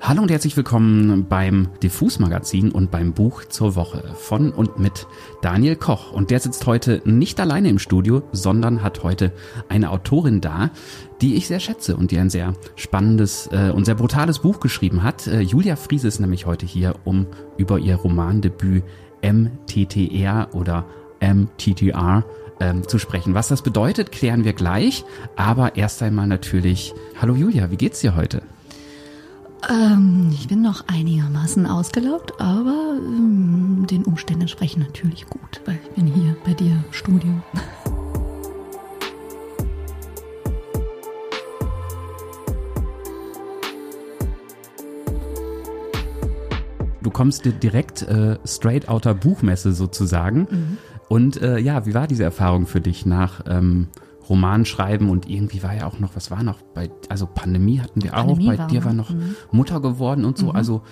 Hallo und herzlich willkommen beim Diffus Magazin und beim Buch zur Woche von und mit Daniel Koch. Und der sitzt heute nicht alleine im Studio, sondern hat heute eine Autorin da, die ich sehr schätze und die ein sehr spannendes äh, und sehr brutales Buch geschrieben hat. Äh, Julia Friese ist nämlich heute hier, um über ihr Romandebüt MTTR oder MTTR ähm, zu sprechen. Was das bedeutet, klären wir gleich. Aber erst einmal natürlich, hallo Julia, wie geht's dir heute? Ähm, ich bin noch einigermaßen ausgelaugt, aber ähm, den Umständen entsprechend natürlich gut, weil ich bin hier bei dir im Studio. Du kommst dir direkt äh, straight outer Buchmesse sozusagen. Mhm. Und äh, ja, wie war diese Erfahrung für dich nach ähm, Roman schreiben und irgendwie war ja auch noch, was war noch bei, also Pandemie hatten wir Pandemie auch, bei dir war noch mhm. Mutter geworden und so, mhm. also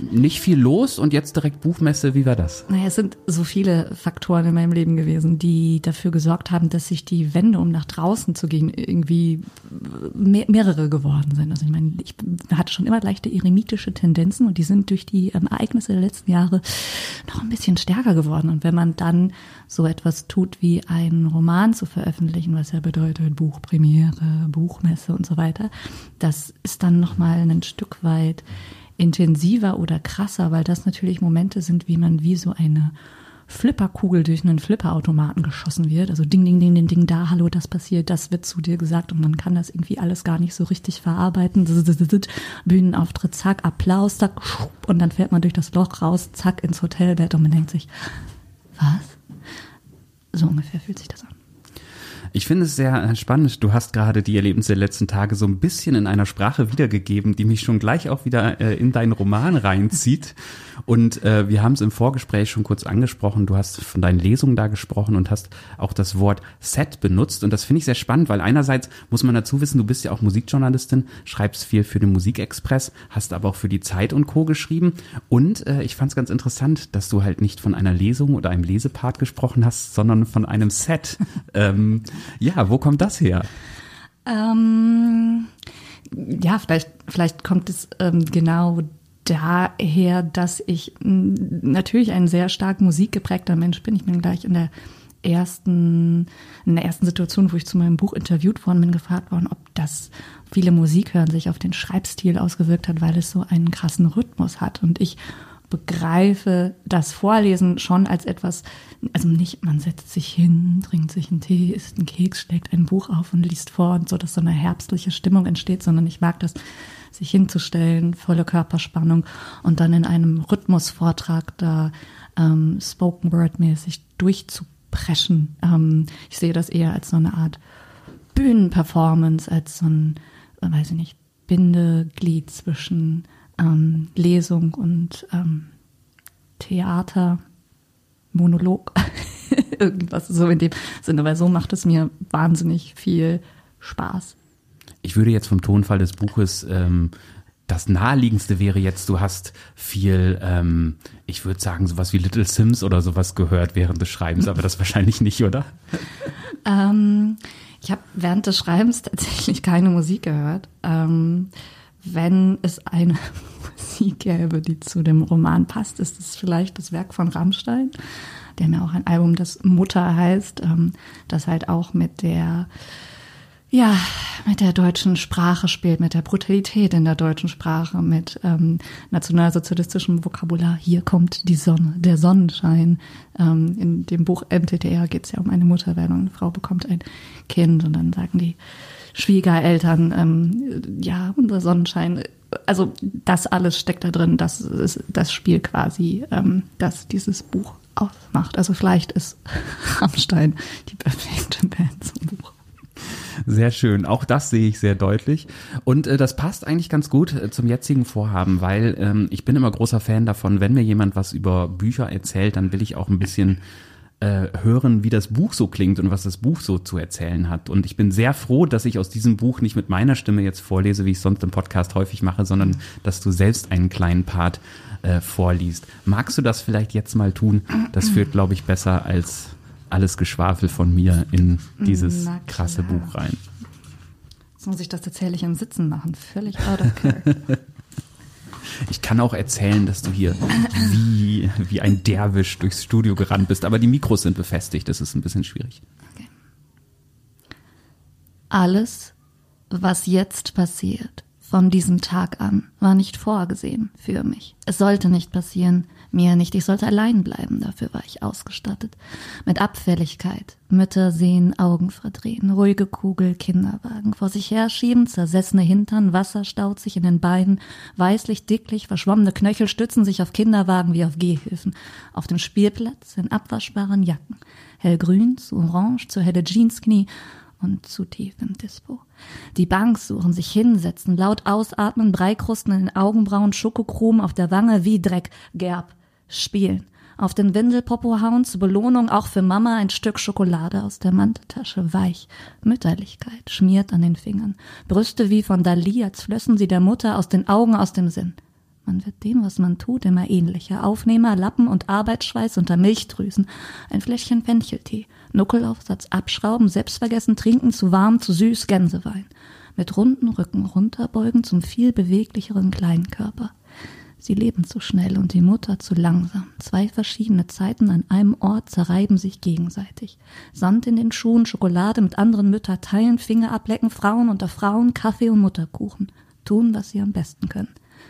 nicht viel los und jetzt direkt Buchmesse. Wie war das? Naja, es sind so viele Faktoren in meinem Leben gewesen, die dafür gesorgt haben, dass sich die Wände, um nach draußen zu gehen, irgendwie mehr, mehrere geworden sind. Also ich meine, ich hatte schon immer leichte eremitische Tendenzen und die sind durch die ähm, Ereignisse der letzten Jahre noch ein bisschen stärker geworden. Und wenn man dann so etwas tut wie einen Roman zu veröffentlichen, was ja bedeutet Buchpremiere, Buchmesse und so weiter, das ist dann nochmal ein Stück weit intensiver oder krasser, weil das natürlich Momente sind, wie man wie so eine Flipperkugel durch einen Flipperautomaten geschossen wird. Also ding, ding, ding, ding, ding, da, hallo, das passiert, das wird zu dir gesagt und man kann das irgendwie alles gar nicht so richtig verarbeiten. Bühnenauftritt, zack, Applaus, zack, und dann fährt man durch das Loch raus, zack, ins Hotelbett und man denkt sich, was? So ungefähr fühlt sich das an. Ich finde es sehr äh, spannend. Du hast gerade die Erlebnisse der letzten Tage so ein bisschen in einer Sprache wiedergegeben, die mich schon gleich auch wieder äh, in deinen Roman reinzieht. Und äh, wir haben es im Vorgespräch schon kurz angesprochen. Du hast von deinen Lesungen da gesprochen und hast auch das Wort Set benutzt. Und das finde ich sehr spannend, weil einerseits muss man dazu wissen, du bist ja auch Musikjournalistin, schreibst viel für den Musikexpress, hast aber auch für die Zeit und Co. geschrieben. Und äh, ich fand es ganz interessant, dass du halt nicht von einer Lesung oder einem Lesepart gesprochen hast, sondern von einem Set. ähm, ja, wo kommt das her? Ähm, ja, vielleicht, vielleicht kommt es ähm, genau daher, dass ich natürlich ein sehr stark musikgeprägter Mensch bin. Ich bin gleich in der ersten, in der ersten Situation, wo ich zu meinem Buch interviewt worden bin, gefragt worden, ob das viele Musik hören sich auf den Schreibstil ausgewirkt hat, weil es so einen krassen Rhythmus hat. Und ich begreife das Vorlesen schon als etwas, also nicht, man setzt sich hin, trinkt sich einen Tee, isst einen Keks, schlägt ein Buch auf und liest vor und so, dass so eine herbstliche Stimmung entsteht, sondern ich mag das, sich hinzustellen, volle Körperspannung und dann in einem Rhythmusvortrag da ähm, Spoken Word mäßig durchzupreschen. Ähm, ich sehe das eher als so eine Art Bühnenperformance, als so ein, weiß ich nicht, Bindeglied zwischen ähm, Lesung und ähm, Theater, Monolog, irgendwas so in dem Sinne, weil so macht es mir wahnsinnig viel Spaß. Ich würde jetzt vom Tonfall des Buches ähm, das naheliegendste wäre jetzt, du hast viel, ähm, ich würde sagen, sowas wie Little Sims oder sowas gehört während des Schreibens, aber das wahrscheinlich nicht, oder? ähm, ich habe während des Schreibens tatsächlich keine Musik gehört. Ähm, wenn es eine Musik gäbe, die zu dem Roman passt, ist es vielleicht das Werk von Rammstein. Die haben ja auch ein Album, das Mutter heißt, ähm, das halt auch mit der ja, mit der deutschen Sprache spielt, mit der Brutalität in der deutschen Sprache, mit ähm, nationalsozialistischem Vokabular. Hier kommt die Sonne, der Sonnenschein. Ähm, in dem Buch MTTR geht es ja um eine Mutterwerdung. Eine Frau bekommt ein Kind und dann sagen die Schwiegereltern, ähm, ja, unser Sonnenschein. Also das alles steckt da drin. Das ist das Spiel quasi, ähm, das dieses Buch ausmacht. Also vielleicht ist Rammstein die perfekte Band zum Buch. Sehr schön. Auch das sehe ich sehr deutlich. Und äh, das passt eigentlich ganz gut äh, zum jetzigen Vorhaben, weil ähm, ich bin immer großer Fan davon, wenn mir jemand was über Bücher erzählt, dann will ich auch ein bisschen äh, hören, wie das Buch so klingt und was das Buch so zu erzählen hat. Und ich bin sehr froh, dass ich aus diesem Buch nicht mit meiner Stimme jetzt vorlese, wie ich sonst im Podcast häufig mache, sondern dass du selbst einen kleinen Part äh, vorliest. Magst du das vielleicht jetzt mal tun? Das führt, glaube ich, besser als alles Geschwafel von mir in dieses krasse Buch rein. Jetzt muss ich das tatsächlich im Sitzen machen. Völlig out of character. Ich kann auch erzählen, dass du hier wie, wie ein Derwisch durchs Studio gerannt bist, aber die Mikros sind befestigt, das ist ein bisschen schwierig. Okay. Alles, was jetzt passiert, von diesem Tag an, war nicht vorgesehen für mich. Es sollte nicht passieren, mir nicht, ich sollte allein bleiben, dafür war ich ausgestattet. Mit Abfälligkeit, Mütter sehen, Augen verdrehen, ruhige Kugel, Kinderwagen, vor sich herschieben, zersessene Hintern, Wasser staut sich in den Beinen, weißlich, dicklich, verschwommene Knöchel stützen sich auf Kinderwagen wie auf Gehhilfen, auf dem Spielplatz in abwaschbaren Jacken, hellgrün zu orange zu helle Jeansknie und zu tief im Dispo. Die Banks suchen, sich hinsetzen, laut ausatmen, Breikrusten in den Augenbrauen, Schokochrom auf der Wange wie Dreck, Gerb, spielen. Auf den Windelpopo hauen zur Belohnung auch für Mama ein Stück Schokolade aus der Manteltasche, weich. Mütterlichkeit schmiert an den Fingern. Brüste wie von Dali, als flössen sie der Mutter aus den Augen, aus dem Sinn. Man wird dem, was man tut, immer ähnlicher. Aufnehmer, Lappen und Arbeitsschweiß unter Milchdrüsen. Ein Fläschchen Fencheltee. Nuckelaufsatz abschrauben, selbstvergessen trinken, zu warm, zu süß, Gänsewein. Mit runden Rücken runterbeugen zum viel beweglicheren kleinen Körper. Sie leben zu schnell und die Mutter zu langsam. Zwei verschiedene Zeiten an einem Ort zerreiben sich gegenseitig. Sand in den Schuhen, Schokolade mit anderen Mütter teilen, Finger ablecken, Frauen unter Frauen, Kaffee und Mutterkuchen. Tun, was sie am besten können.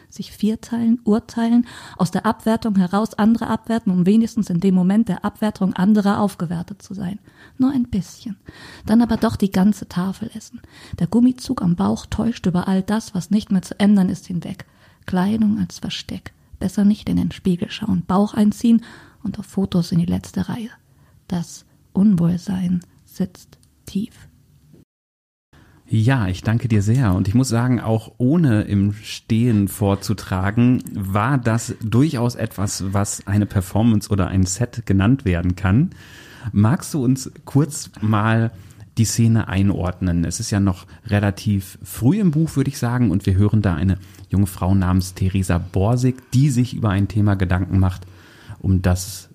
Sich vierteilen, urteilen, aus der Abwertung heraus andere abwerten, um wenigstens in dem Moment der Abwertung anderer aufgewertet zu sein. Nur ein bisschen. Dann aber doch die ganze Tafel essen. Der Gummizug am Bauch täuscht über all das, was nicht mehr zu ändern ist, hinweg. Kleidung als Versteck. Besser nicht in den Spiegel schauen, Bauch einziehen und auf Fotos in die letzte Reihe. Das Unwohlsein sitzt tief. Ja, ich danke dir sehr. Und ich muss sagen, auch ohne im Stehen vorzutragen, war das durchaus etwas, was eine Performance oder ein Set genannt werden kann. Magst du uns kurz mal die Szene einordnen? Es ist ja noch relativ früh im Buch, würde ich sagen, und wir hören da eine junge Frau namens Theresa Borsig, die sich über ein Thema Gedanken macht, um das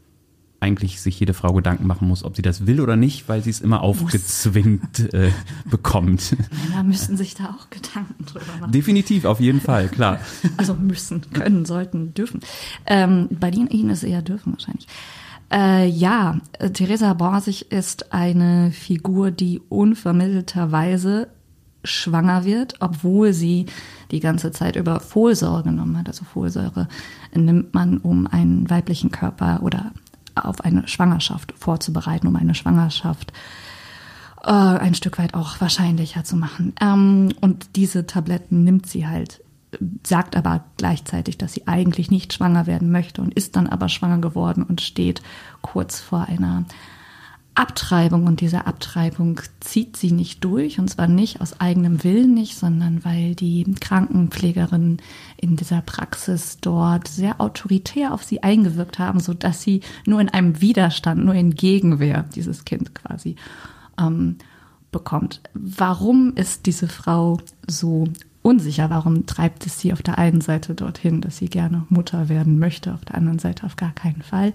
eigentlich sich jede Frau Gedanken machen muss, ob sie das will oder nicht, weil sie es immer aufgezwingt äh, bekommt. Männer müssen sich da auch Gedanken drüber machen. Definitiv, auf jeden Fall, klar. Also müssen, können, sollten, dürfen. Ähm, bei Ihnen ist es eher dürfen wahrscheinlich. Äh, ja, Theresa Borsig ist eine Figur, die unvermittelterweise schwanger wird, obwohl sie die ganze Zeit über Folsäure genommen hat. Also Folsäure nimmt man, um einen weiblichen Körper oder auf eine Schwangerschaft vorzubereiten, um eine Schwangerschaft äh, ein Stück weit auch wahrscheinlicher zu machen. Ähm, und diese Tabletten nimmt sie halt, sagt aber gleichzeitig, dass sie eigentlich nicht schwanger werden möchte und ist dann aber schwanger geworden und steht kurz vor einer Abtreibung und diese Abtreibung zieht sie nicht durch und zwar nicht aus eigenem Willen nicht, sondern weil die Krankenpflegerinnen in dieser Praxis dort sehr autoritär auf sie eingewirkt haben, so dass sie nur in einem Widerstand, nur in Gegenwehr dieses Kind quasi ähm, bekommt. Warum ist diese Frau so unsicher? Warum treibt es sie auf der einen Seite dorthin, dass sie gerne Mutter werden möchte, auf der anderen Seite auf gar keinen Fall?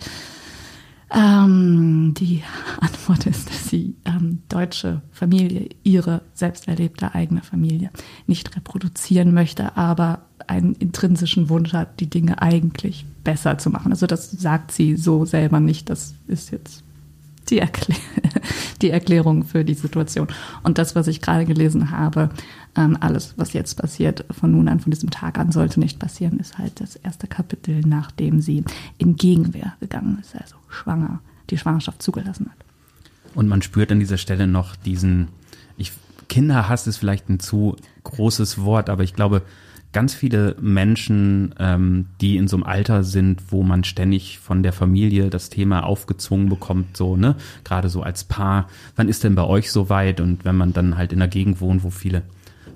Ähm, die Antwort ist, dass sie ähm, deutsche Familie, ihre selbst erlebte eigene Familie nicht reproduzieren möchte, aber einen intrinsischen Wunsch hat, die Dinge eigentlich besser zu machen. Also das sagt sie so selber nicht. Das ist jetzt die, Erklär die Erklärung für die Situation. Und das, was ich gerade gelesen habe, ähm, alles, was jetzt passiert, von nun an, von diesem Tag an, sollte nicht passieren, ist halt das erste Kapitel, nachdem sie in Gegenwehr gegangen ist, also schwanger, die Schwangerschaft zugelassen hat. Und man spürt an dieser Stelle noch diesen, ich, Kinderhass ist vielleicht ein zu großes Wort, aber ich glaube, ganz viele Menschen, ähm, die in so einem Alter sind, wo man ständig von der Familie das Thema aufgezwungen bekommt, so, ne, gerade so als Paar, wann ist denn bei euch so weit? Und wenn man dann halt in einer Gegend wohnt, wo viele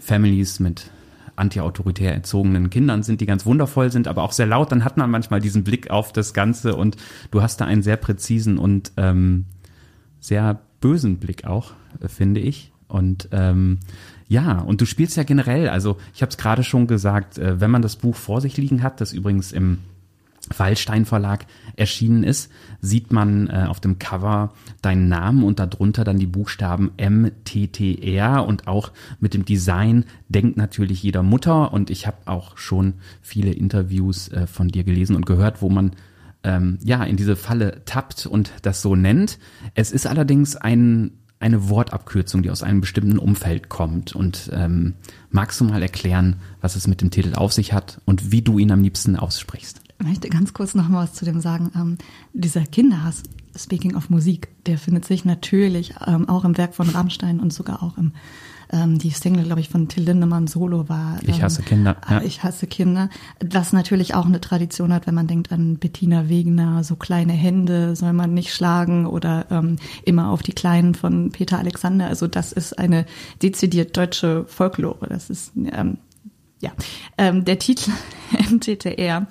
Families mit anti-autoritär erzogenen Kindern sind, die ganz wundervoll sind, aber auch sehr laut, dann hat man manchmal diesen Blick auf das Ganze und du hast da einen sehr präzisen und ähm, sehr bösen Blick auch, äh, finde ich. Und ähm, ja, und du spielst ja generell, also ich habe es gerade schon gesagt, äh, wenn man das Buch vor sich liegen hat, das übrigens im Wallstein Verlag erschienen ist, sieht man äh, auf dem Cover deinen Namen und darunter dann die Buchstaben MTTR und auch mit dem Design denkt natürlich jeder Mutter und ich habe auch schon viele Interviews äh, von dir gelesen und gehört, wo man ähm, ja in diese Falle tappt und das so nennt. Es ist allerdings ein eine Wortabkürzung, die aus einem bestimmten Umfeld kommt. Und ähm, magst du mal erklären, was es mit dem Titel auf sich hat und wie du ihn am liebsten aussprichst? Ich möchte ganz kurz noch mal was zu dem sagen. Ähm, dieser Kinderhass, speaking of Musik, der findet sich natürlich ähm, auch im Werk von Rammstein und sogar auch im ähm, die Single, glaube ich, von Till Lindemann Solo war. Ähm, ich hasse Kinder. Ja. Ich hasse Kinder. Was natürlich auch eine Tradition hat, wenn man denkt an Bettina Wegner, so kleine Hände soll man nicht schlagen oder ähm, immer auf die Kleinen von Peter Alexander. Also das ist eine dezidiert deutsche Folklore. Das ist ähm, ja ähm, der Titel MTTR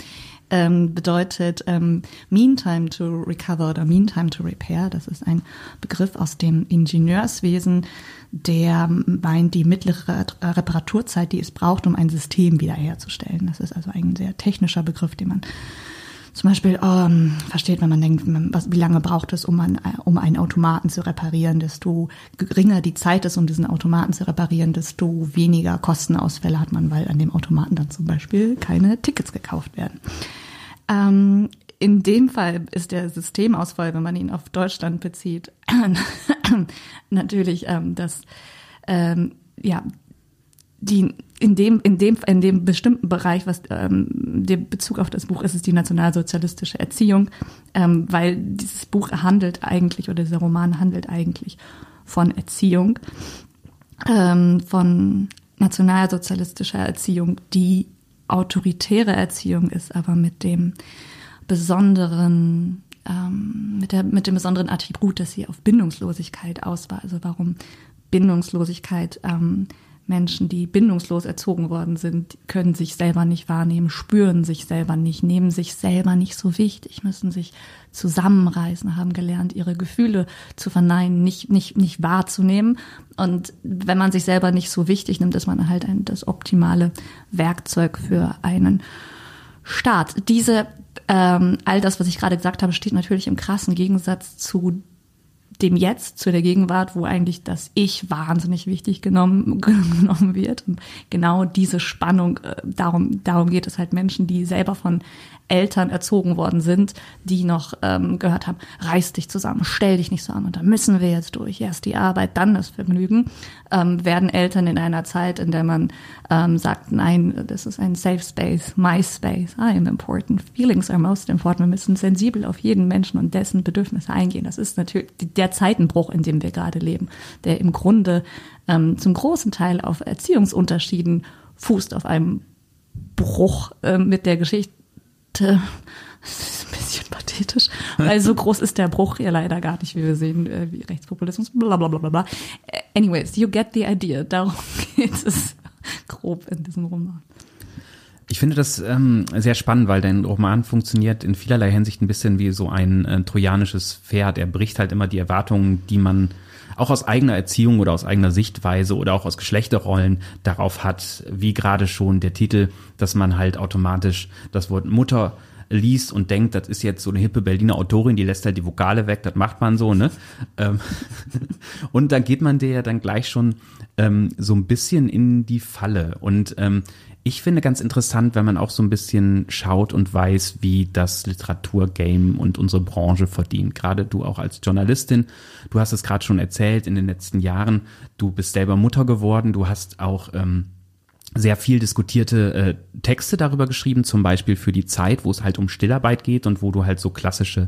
ähm, bedeutet ähm, Meantime to Recover oder Meantime to Repair. Das ist ein Begriff aus dem Ingenieurswesen, der meint die mittlere Reparaturzeit, die es braucht, um ein System wiederherzustellen. Das ist also ein sehr technischer Begriff, den man zum Beispiel ähm, versteht, wenn man denkt, was, wie lange braucht es, um, ein, um einen Automaten zu reparieren, desto geringer die Zeit ist, um diesen Automaten zu reparieren, desto weniger Kostenausfälle hat man, weil an dem Automaten dann zum Beispiel keine Tickets gekauft werden. Ähm, in dem Fall ist der Systemausfall, wenn man ihn auf Deutschland bezieht, natürlich ähm, dass ähm, ja die in dem in dem in dem bestimmten Bereich, was ähm, der Bezug auf das Buch ist, ist die nationalsozialistische Erziehung, ähm, weil dieses Buch handelt eigentlich oder dieser Roman handelt eigentlich von Erziehung, ähm, von nationalsozialistischer Erziehung, die autoritäre Erziehung ist, aber mit dem besonderen ähm, mit, der, mit dem besonderen Attribut, dass sie auf Bindungslosigkeit aus war. Also warum Bindungslosigkeit ähm, Menschen, die bindungslos erzogen worden sind, können sich selber nicht wahrnehmen, spüren sich selber nicht, nehmen sich selber nicht so wichtig, müssen sich zusammenreißen, haben gelernt, ihre Gefühle zu verneinen, nicht, nicht, nicht wahrzunehmen. Und wenn man sich selber nicht so wichtig nimmt, ist man halt ein, das optimale Werkzeug für einen Staat. Diese, ähm, all das, was ich gerade gesagt habe, steht natürlich im krassen Gegensatz zu dem Jetzt, zu der Gegenwart, wo eigentlich das Ich wahnsinnig wichtig genommen, genommen wird. Und genau diese Spannung, äh, darum, darum geht es halt Menschen, die selber von Eltern erzogen worden sind, die noch ähm, gehört haben, reiß dich zusammen, stell dich nicht so an und da müssen wir jetzt durch. Erst die Arbeit, dann das Vergnügen. Ähm, werden Eltern in einer Zeit, in der man ähm, sagt, nein, das ist ein Safe Space, my space, I am important, feelings are most important. Wir müssen sensibel auf jeden Menschen und dessen Bedürfnisse eingehen. Das ist natürlich der Zeitenbruch, in dem wir gerade leben, der im Grunde ähm, zum großen Teil auf Erziehungsunterschieden fußt, auf einem Bruch äh, mit der Geschichte das ist ein bisschen pathetisch, weil so groß ist der Bruch ja leider gar nicht, wie wir sehen, äh, wie Rechtspopulismus, bla bla bla bla. Anyways, you get the idea. Darum geht es grob in diesem Roman. Ich finde das ähm, sehr spannend, weil dein Roman funktioniert in vielerlei Hinsicht ein bisschen wie so ein äh, trojanisches Pferd. Er bricht halt immer die Erwartungen, die man auch aus eigener Erziehung oder aus eigener Sichtweise oder auch aus Geschlechterrollen darauf hat, wie gerade schon der Titel, dass man halt automatisch das Wort Mutter liest und denkt, das ist jetzt so eine hippe Berliner Autorin, die lässt halt die Vokale weg, das macht man so, ne? Ähm, und dann geht man der ja dann gleich schon ähm, so ein bisschen in die Falle. Und ähm, ich finde ganz interessant, wenn man auch so ein bisschen schaut und weiß, wie das Literaturgame und unsere Branche verdient. Gerade du auch als Journalistin, du hast es gerade schon erzählt in den letzten Jahren, du bist selber Mutter geworden, du hast auch ähm, sehr viel diskutierte äh, Texte darüber geschrieben, zum Beispiel für die Zeit, wo es halt um Stillarbeit geht und wo du halt so klassische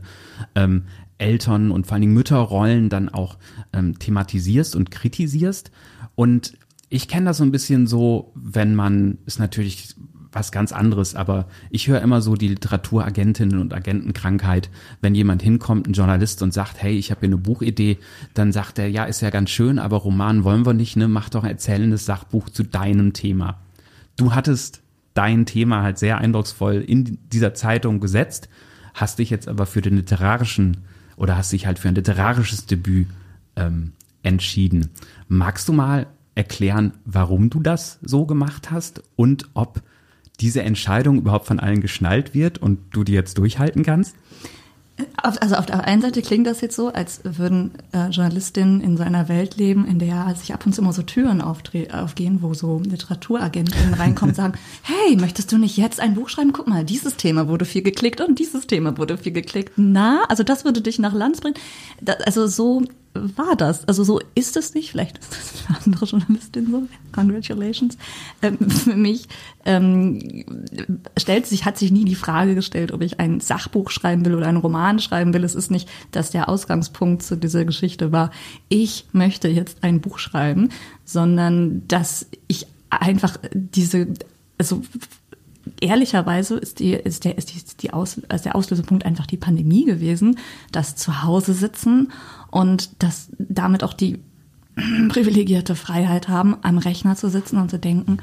ähm, Eltern und vor allen Dingen Mütterrollen dann auch ähm, thematisierst und kritisierst. Und ich kenne das so ein bisschen so, wenn man, ist natürlich was ganz anderes, aber ich höre immer so die Literaturagentinnen und Agentenkrankheit, wenn jemand hinkommt, ein Journalist und sagt, hey, ich habe hier eine Buchidee, dann sagt er, ja, ist ja ganz schön, aber Roman wollen wir nicht, ne, mach doch ein erzählendes Sachbuch zu deinem Thema. Du hattest dein Thema halt sehr eindrucksvoll in dieser Zeitung gesetzt, hast dich jetzt aber für den literarischen oder hast dich halt für ein literarisches Debüt ähm, entschieden. Magst du mal erklären, warum du das so gemacht hast und ob diese Entscheidung überhaupt von allen geschnallt wird und du die jetzt durchhalten kannst? Also auf der einen Seite klingt das jetzt so, als würden äh, Journalistinnen in so einer Welt leben, in der sich ab und zu immer so Türen aufgehen, wo so Literaturagentinnen reinkommen und sagen, hey, möchtest du nicht jetzt ein Buch schreiben? Guck mal, dieses Thema wurde viel geklickt und dieses Thema wurde viel geklickt. Na, also das würde dich nach Lanz bringen. Da, also so war das? Also so ist es nicht. Vielleicht ist das für andere Journalistin so. Congratulations. Ähm, für mich ähm, stellt sich, hat sich nie die Frage gestellt, ob ich ein Sachbuch schreiben will oder einen Roman schreiben will. Es ist nicht, dass der Ausgangspunkt zu dieser Geschichte war, ich möchte jetzt ein Buch schreiben, sondern dass ich einfach diese, also ehrlicherweise ist, die, ist, der, ist, die, die Aus, ist der Auslösepunkt einfach die Pandemie gewesen, das Zuhause sitzen und das damit auch die privilegierte Freiheit haben, am Rechner zu sitzen und zu denken,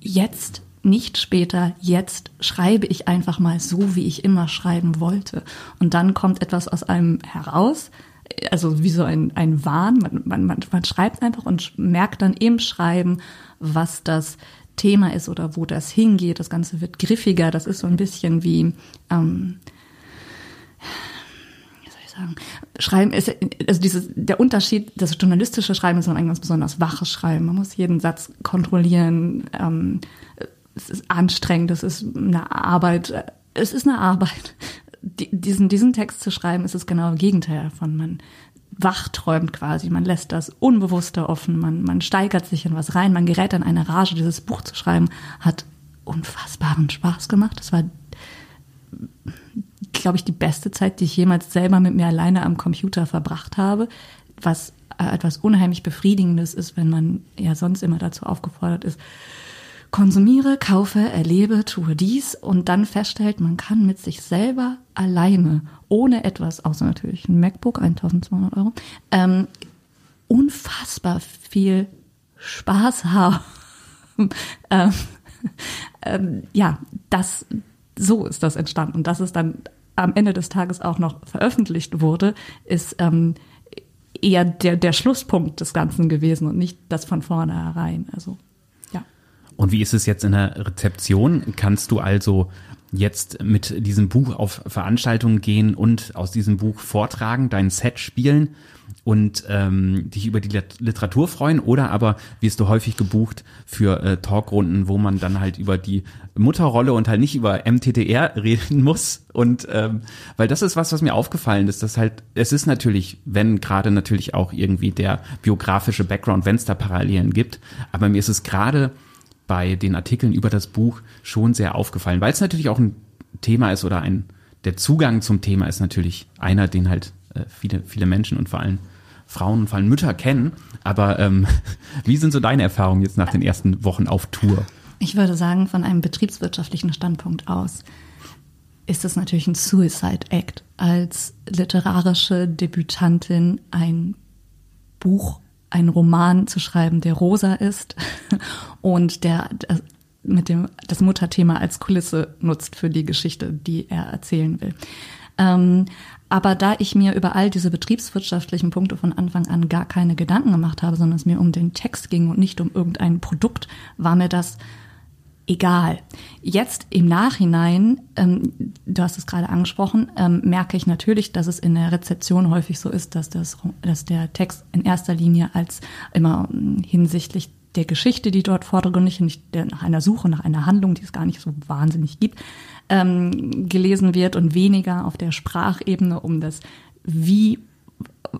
jetzt nicht später, jetzt schreibe ich einfach mal so, wie ich immer schreiben wollte. Und dann kommt etwas aus einem heraus, also wie so ein, ein Wahn. Man, man, man, man schreibt einfach und merkt dann im Schreiben, was das Thema ist oder wo das hingeht. Das Ganze wird griffiger. Das ist so ein bisschen wie, ähm, sagen, Schreiben ist, also dieses, der Unterschied, das journalistische Schreiben ist ein ganz besonders waches Schreiben. Man muss jeden Satz kontrollieren. Ähm, es ist anstrengend, es ist eine Arbeit. Es ist eine Arbeit. diesen, diesen Text zu schreiben, ist das genaue Gegenteil davon. Man wachträumt quasi. Man lässt das Unbewusste offen, man, man steigert sich in was rein, man gerät in eine Rage. Dieses Buch zu schreiben hat unfassbaren Spaß gemacht. Das war, glaube ich, die beste Zeit, die ich jemals selber mit mir alleine am Computer verbracht habe. Was etwas unheimlich Befriedigendes ist, wenn man ja sonst immer dazu aufgefordert ist, konsumiere, kaufe, erlebe, tue dies und dann feststellt, man kann mit sich selber alleine, ohne etwas, außer natürlich ein MacBook, 1200 Euro, ähm, unfassbar viel Spaß haben. ähm, ähm, ja, das, so ist das entstanden. Und dass es dann am Ende des Tages auch noch veröffentlicht wurde, ist ähm, eher der, der Schlusspunkt des Ganzen gewesen und nicht das von vornherein. Also und wie ist es jetzt in der Rezeption? Kannst du also jetzt mit diesem Buch auf Veranstaltungen gehen und aus diesem Buch vortragen, dein Set spielen und ähm, dich über die Literatur freuen oder aber wirst du häufig gebucht für äh, Talkrunden, wo man dann halt über die Mutterrolle und halt nicht über MTTR reden muss und ähm, weil das ist was, was mir aufgefallen ist, dass halt es ist natürlich, wenn gerade natürlich auch irgendwie der biografische Background, wenn es da Parallelen gibt, aber mir ist es gerade bei den Artikeln über das Buch schon sehr aufgefallen, weil es natürlich auch ein Thema ist oder ein, der Zugang zum Thema ist natürlich einer, den halt äh, viele, viele Menschen und vor allem Frauen und vor allem Mütter kennen. Aber ähm, wie sind so deine Erfahrungen jetzt nach den ersten Wochen auf Tour? Ich würde sagen, von einem betriebswirtschaftlichen Standpunkt aus ist es natürlich ein Suicide Act, als literarische Debütantin ein Buch einen Roman zu schreiben, der rosa ist und der mit dem das Mutterthema als Kulisse nutzt für die Geschichte, die er erzählen will. Ähm, aber da ich mir über all diese betriebswirtschaftlichen Punkte von Anfang an gar keine Gedanken gemacht habe, sondern es mir um den Text ging und nicht um irgendein Produkt, war mir das egal. Jetzt im Nachhinein, ähm, du hast es gerade angesprochen, ähm, merke ich natürlich, dass es in der Rezeption häufig so ist, dass, das, dass der Text in erster Linie als immer ähm, hinsichtlich der Geschichte, die dort vordergründig nicht nach einer Suche, nach einer Handlung, die es gar nicht so wahnsinnig gibt, ähm, gelesen wird und weniger auf der Sprachebene um das, wie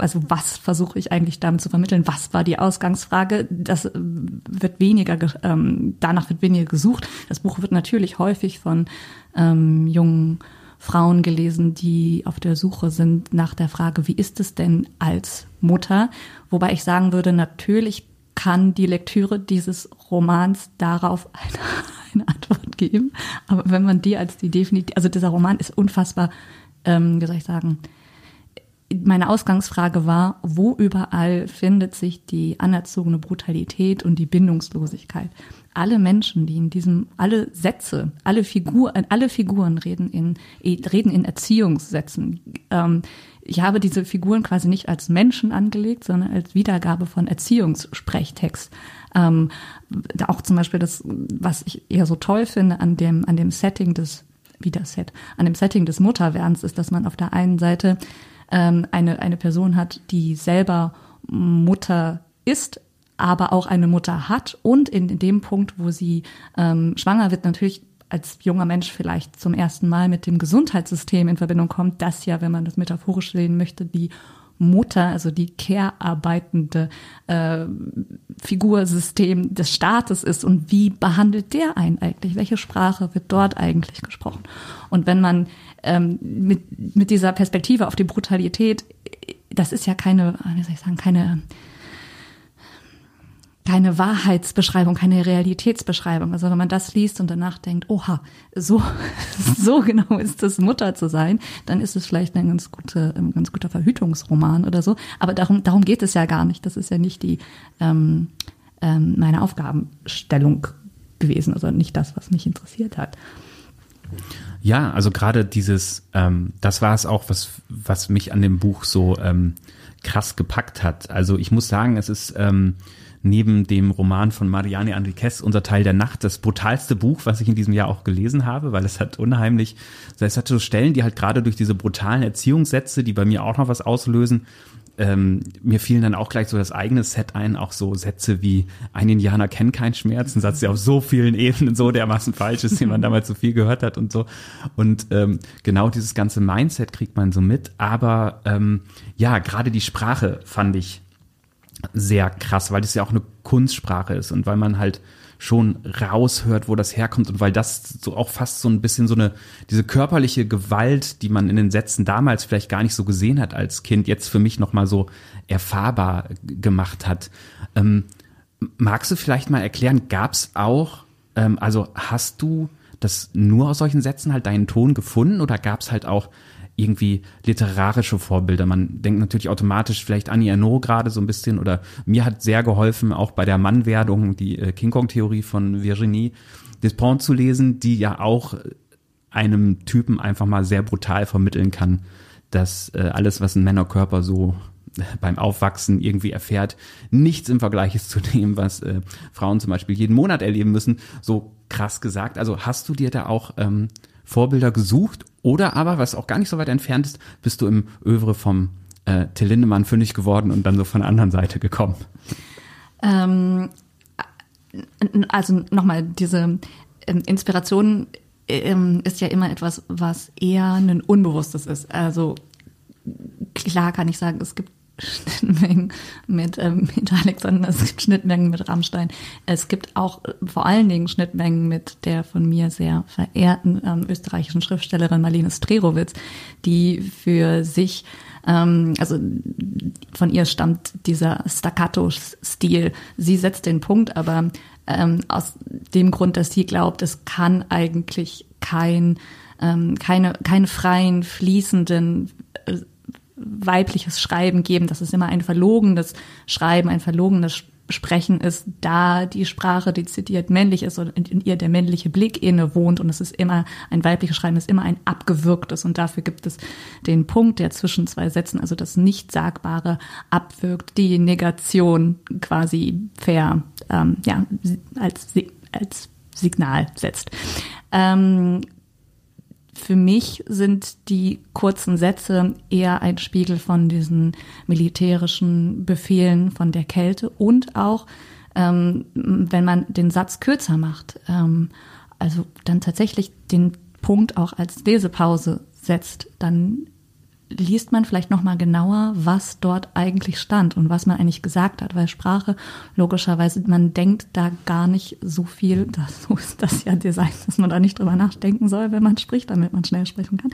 also was versuche ich eigentlich damit zu vermitteln? Was war die Ausgangsfrage? Das äh, wird weniger, ähm, danach wird weniger gesucht. Das Buch wird natürlich häufig von ähm, jungen Frauen gelesen, die auf der Suche sind nach der Frage, wie ist es denn als Mutter? Wobei ich sagen würde, natürlich kann die Lektüre dieses Romans darauf eine, eine Antwort geben. Aber wenn man die als die definitiv, also dieser Roman ist unfassbar, ähm, wie soll ich sagen, meine Ausgangsfrage war, wo überall findet sich die anerzogene Brutalität und die Bindungslosigkeit? Alle Menschen, die in diesem, alle Sätze, alle Figuren, alle Figuren reden in, reden in Erziehungssätzen. Ähm, ich habe diese Figuren quasi nicht als Menschen angelegt, sondern als Wiedergabe von Erziehungssprechttext. Ähm, auch zum Beispiel das, was ich eher so toll finde an dem, an dem Setting des, wie das Set, an dem Setting des Mutterwerdens ist, dass man auf der einen Seite ähm, eine, eine Person hat, die selber Mutter ist, aber auch eine Mutter hat. Und in, in dem Punkt, wo sie ähm, schwanger wird, natürlich als junger Mensch vielleicht zum ersten Mal mit dem Gesundheitssystem in Verbindung kommt, das ja, wenn man das metaphorisch sehen möchte, die Mutter, also die care-arbeitende äh, Figursystem des Staates ist und wie behandelt der einen eigentlich? Welche Sprache wird dort eigentlich gesprochen? Und wenn man ähm, mit, mit dieser Perspektive auf die Brutalität, das ist ja keine, wie soll ich sagen, keine keine Wahrheitsbeschreibung, keine Realitätsbeschreibung. Also wenn man das liest und danach denkt, oha, so, so genau ist es, Mutter zu sein, dann ist es vielleicht ein ganz guter, ein ganz guter Verhütungsroman oder so. Aber darum, darum geht es ja gar nicht. Das ist ja nicht die ähm, ähm, meine Aufgabenstellung gewesen, also nicht das, was mich interessiert hat. Ja, also gerade dieses, ähm, das war es auch, was, was mich an dem Buch so ähm, krass gepackt hat. Also ich muss sagen, es ist ähm, neben dem Roman von Marianne Enriquez, Unser Teil der Nacht, das brutalste Buch, was ich in diesem Jahr auch gelesen habe, weil es hat unheimlich, es hat so Stellen, die halt gerade durch diese brutalen Erziehungssätze, die bei mir auch noch was auslösen, ähm, mir fielen dann auch gleich so das eigene Set ein, auch so Sätze wie ein Indianer kennt keinen Schmerz, ein Satz, der auf so vielen Ebenen so dermaßen falsch ist, den man damals so viel gehört hat und so. Und ähm, genau dieses ganze Mindset kriegt man so mit. Aber ähm, ja, gerade die Sprache fand ich sehr krass, weil das ja auch eine Kunstsprache ist und weil man halt schon raushört, wo das herkommt und weil das so auch fast so ein bisschen so eine, diese körperliche Gewalt, die man in den Sätzen damals vielleicht gar nicht so gesehen hat als Kind, jetzt für mich nochmal so erfahrbar gemacht hat. Ähm, magst du vielleicht mal erklären, gab es auch, ähm, also hast du das nur aus solchen Sätzen halt deinen Ton gefunden oder gab es halt auch irgendwie literarische Vorbilder. Man denkt natürlich automatisch vielleicht Annie Ernaux gerade so ein bisschen oder mir hat sehr geholfen, auch bei der Mannwerdung, die äh, King Kong-Theorie von Virginie Despont zu lesen, die ja auch einem Typen einfach mal sehr brutal vermitteln kann, dass äh, alles, was ein Männerkörper so äh, beim Aufwachsen irgendwie erfährt, nichts im Vergleich ist zu dem, was äh, Frauen zum Beispiel jeden Monat erleben müssen. So krass gesagt. Also hast du dir da auch ähm, Vorbilder gesucht oder aber, was auch gar nicht so weit entfernt ist, bist du im Övre vom äh, Till Lindemann fündig geworden und dann so von der anderen Seite gekommen? Ähm, also nochmal, diese ähm, Inspiration ähm, ist ja immer etwas, was eher ein Unbewusstes ist. Also klar kann ich sagen, es gibt Schnittmengen mit, ähm, mit Alexander, es gibt Schnittmengen mit Rammstein. Es gibt auch äh, vor allen Dingen Schnittmengen mit der von mir sehr verehrten ähm, österreichischen Schriftstellerin Marlene Strerowitz, die für sich ähm, also von ihr stammt dieser Staccato-Stil. Sie setzt den Punkt, aber ähm, aus dem Grund, dass sie glaubt, es kann eigentlich kein, ähm, keine, keine freien, fließenden äh, weibliches Schreiben geben, dass es immer ein verlogenes Schreiben, ein verlogenes Sprechen ist, da die Sprache dezidiert männlich ist und in ihr der männliche Blick inne wohnt und es ist immer, ein weibliches Schreiben ist immer ein abgewürgtes und dafür gibt es den Punkt, der zwischen zwei Sätzen, also das Nichtsagbare abwirkt, die Negation quasi fair, ähm, ja, als, als Signal setzt. Ähm, für mich sind die kurzen Sätze eher ein Spiegel von diesen militärischen Befehlen von der Kälte und auch, ähm, wenn man den Satz kürzer macht, ähm, also dann tatsächlich den Punkt auch als Lesepause setzt, dann liest man vielleicht noch mal genauer, was dort eigentlich stand und was man eigentlich gesagt hat, weil Sprache logischerweise man denkt da gar nicht so viel, das, so ist das ja Design, dass man da nicht drüber nachdenken soll, wenn man spricht, damit man schnell sprechen kann,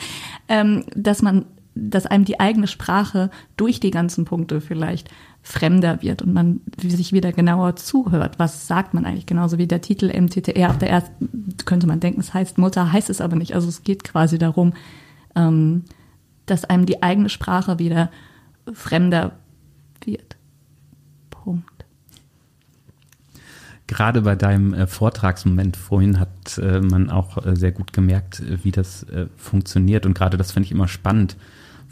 ähm, dass man, dass einem die eigene Sprache durch die ganzen Punkte vielleicht fremder wird und man sich wieder genauer zuhört. Was sagt man eigentlich? Genauso wie der Titel MTTR. Auf der ersten könnte man denken, es heißt Mutter, heißt es aber nicht. Also es geht quasi darum, ähm, dass einem die eigene Sprache wieder fremder wird. Punkt. Gerade bei deinem äh, Vortragsmoment vorhin hat äh, man auch äh, sehr gut gemerkt, wie das funktioniert. Und gerade das finde ich immer spannend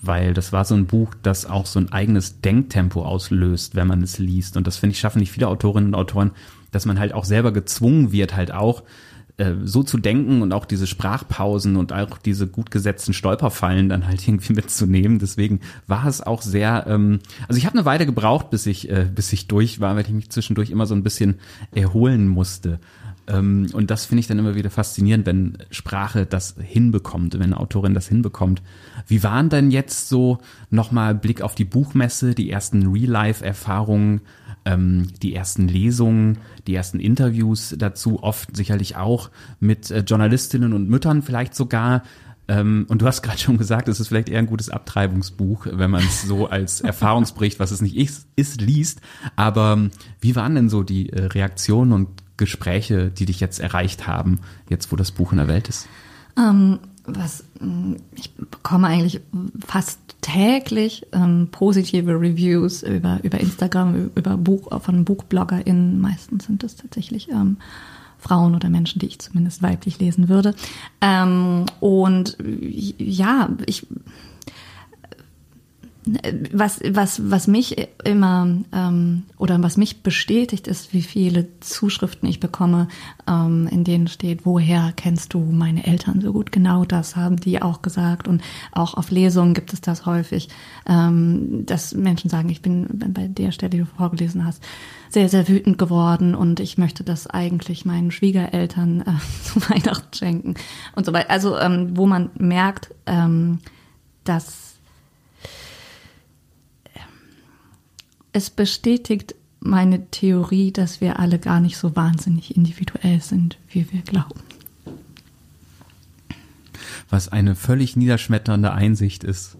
weil das war so ein Buch, das auch so ein eigenes Denktempo auslöst, wenn man es liest. Und das finde ich, schaffen nicht viele Autorinnen und Autoren, dass man halt auch selber gezwungen wird, halt auch äh, so zu denken und auch diese Sprachpausen und auch diese gut gesetzten Stolperfallen dann halt irgendwie mitzunehmen. Deswegen war es auch sehr, ähm, also ich habe eine Weile gebraucht, bis ich, äh, bis ich durch war, weil ich mich zwischendurch immer so ein bisschen erholen musste. Ähm, und das finde ich dann immer wieder faszinierend, wenn Sprache das hinbekommt, wenn eine Autorin das hinbekommt. Wie waren denn jetzt so nochmal Blick auf die Buchmesse, die ersten Real-Life-Erfahrungen ähm, die ersten Lesungen, die ersten Interviews dazu, oft sicherlich auch mit äh, Journalistinnen und Müttern vielleicht sogar. Ähm, und du hast gerade schon gesagt, es ist vielleicht eher ein gutes Abtreibungsbuch, wenn man es so als Erfahrungsbericht, was es nicht ist, ist, liest. Aber ähm, wie waren denn so die äh, Reaktionen und Gespräche, die dich jetzt erreicht haben, jetzt wo das Buch in der Welt ist? Ähm, was mm, ich bekomme eigentlich fast täglich ähm, positive Reviews über, über Instagram, über Buch, von BuchbloggerInnen. Meistens sind es tatsächlich ähm, Frauen oder Menschen, die ich zumindest weiblich lesen würde. Ähm, und ja, ich was, was, was mich immer ähm, oder was mich bestätigt, ist, wie viele Zuschriften ich bekomme, ähm, in denen steht, woher kennst du meine Eltern so gut? Genau das haben die auch gesagt. Und auch auf Lesungen gibt es das häufig, ähm, dass Menschen sagen, ich bin bei der Stelle, die du vorgelesen hast, sehr, sehr wütend geworden und ich möchte das eigentlich meinen Schwiegereltern äh, zu Weihnachten schenken und so weiter. Also ähm, wo man merkt, ähm, dass es bestätigt meine Theorie, dass wir alle gar nicht so wahnsinnig individuell sind, wie wir glauben. Was eine völlig niederschmetternde Einsicht ist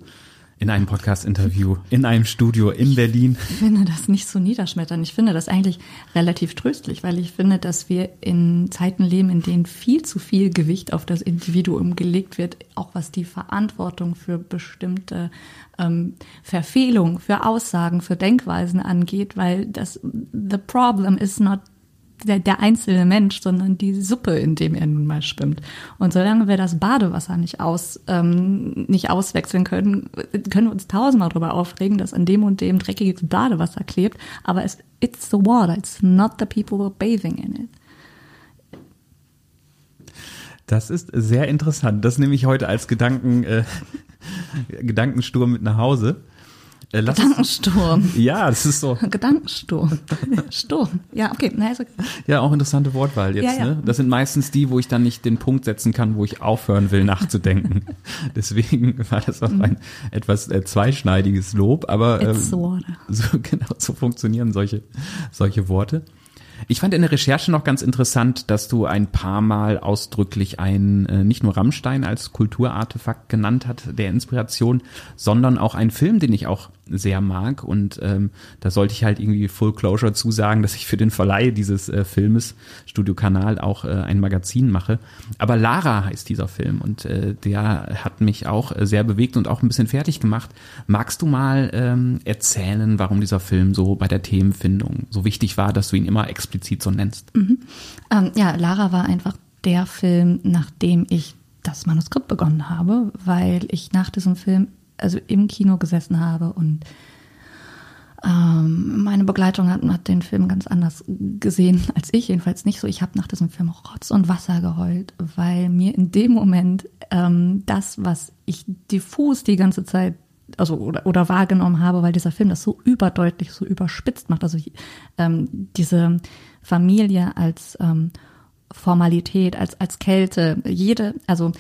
in einem Podcast-Interview, in einem Studio in Berlin. Ich finde das nicht so niederschmetternd. Ich finde das eigentlich relativ tröstlich, weil ich finde, dass wir in Zeiten leben, in denen viel zu viel Gewicht auf das Individuum gelegt wird, auch was die Verantwortung für bestimmte ähm, Verfehlungen, für Aussagen, für Denkweisen angeht, weil das the problem is not der, der einzelne Mensch, sondern die Suppe, in dem er nun mal schwimmt. Und solange wir das Badewasser nicht aus ähm, nicht auswechseln können, können wir uns tausendmal darüber aufregen, dass an dem und dem dreckiges Badewasser klebt. Aber es it's the water, it's not the people who are bathing in it. Das ist sehr interessant. Das nehme ich heute als Gedanken, äh, Gedankensturm mit nach Hause. Äh, Gedankensturm. Ja, das ist so. Gedankensturm. Sturm. Ja, okay. Na, ist okay. Ja, auch interessante Wortwahl jetzt. Ja, ja. Ne? Das sind meistens die, wo ich dann nicht den Punkt setzen kann, wo ich aufhören will nachzudenken. Deswegen war das auch ein etwas äh, zweischneidiges Lob, aber ähm, so genau so funktionieren solche solche Worte. Ich fand in der Recherche noch ganz interessant, dass du ein paar Mal ausdrücklich ein äh, nicht nur Rammstein als Kulturartefakt genannt hat der Inspiration, sondern auch ein Film, den ich auch sehr mag. Und ähm, da sollte ich halt irgendwie Full Closure zusagen, dass ich für den Verleih dieses äh, Filmes Studio Kanal auch äh, ein Magazin mache. Aber Lara heißt dieser Film und äh, der hat mich auch äh, sehr bewegt und auch ein bisschen fertig gemacht. Magst du mal ähm, erzählen, warum dieser Film so bei der Themenfindung so wichtig war, dass du ihn immer explizit so nennst? Mhm. Ähm, ja, Lara war einfach der Film, nachdem ich das Manuskript begonnen habe, weil ich nach diesem Film also im Kino gesessen habe und ähm, meine Begleitung hat, hat den Film ganz anders gesehen als ich, jedenfalls nicht so. Ich habe nach diesem Film Rotz und Wasser geheult, weil mir in dem Moment ähm, das, was ich diffus die ganze Zeit also oder, oder wahrgenommen habe, weil dieser Film das so überdeutlich, so überspitzt macht. Also ähm, diese Familie als ähm, Formalität, als, als Kälte, jede, also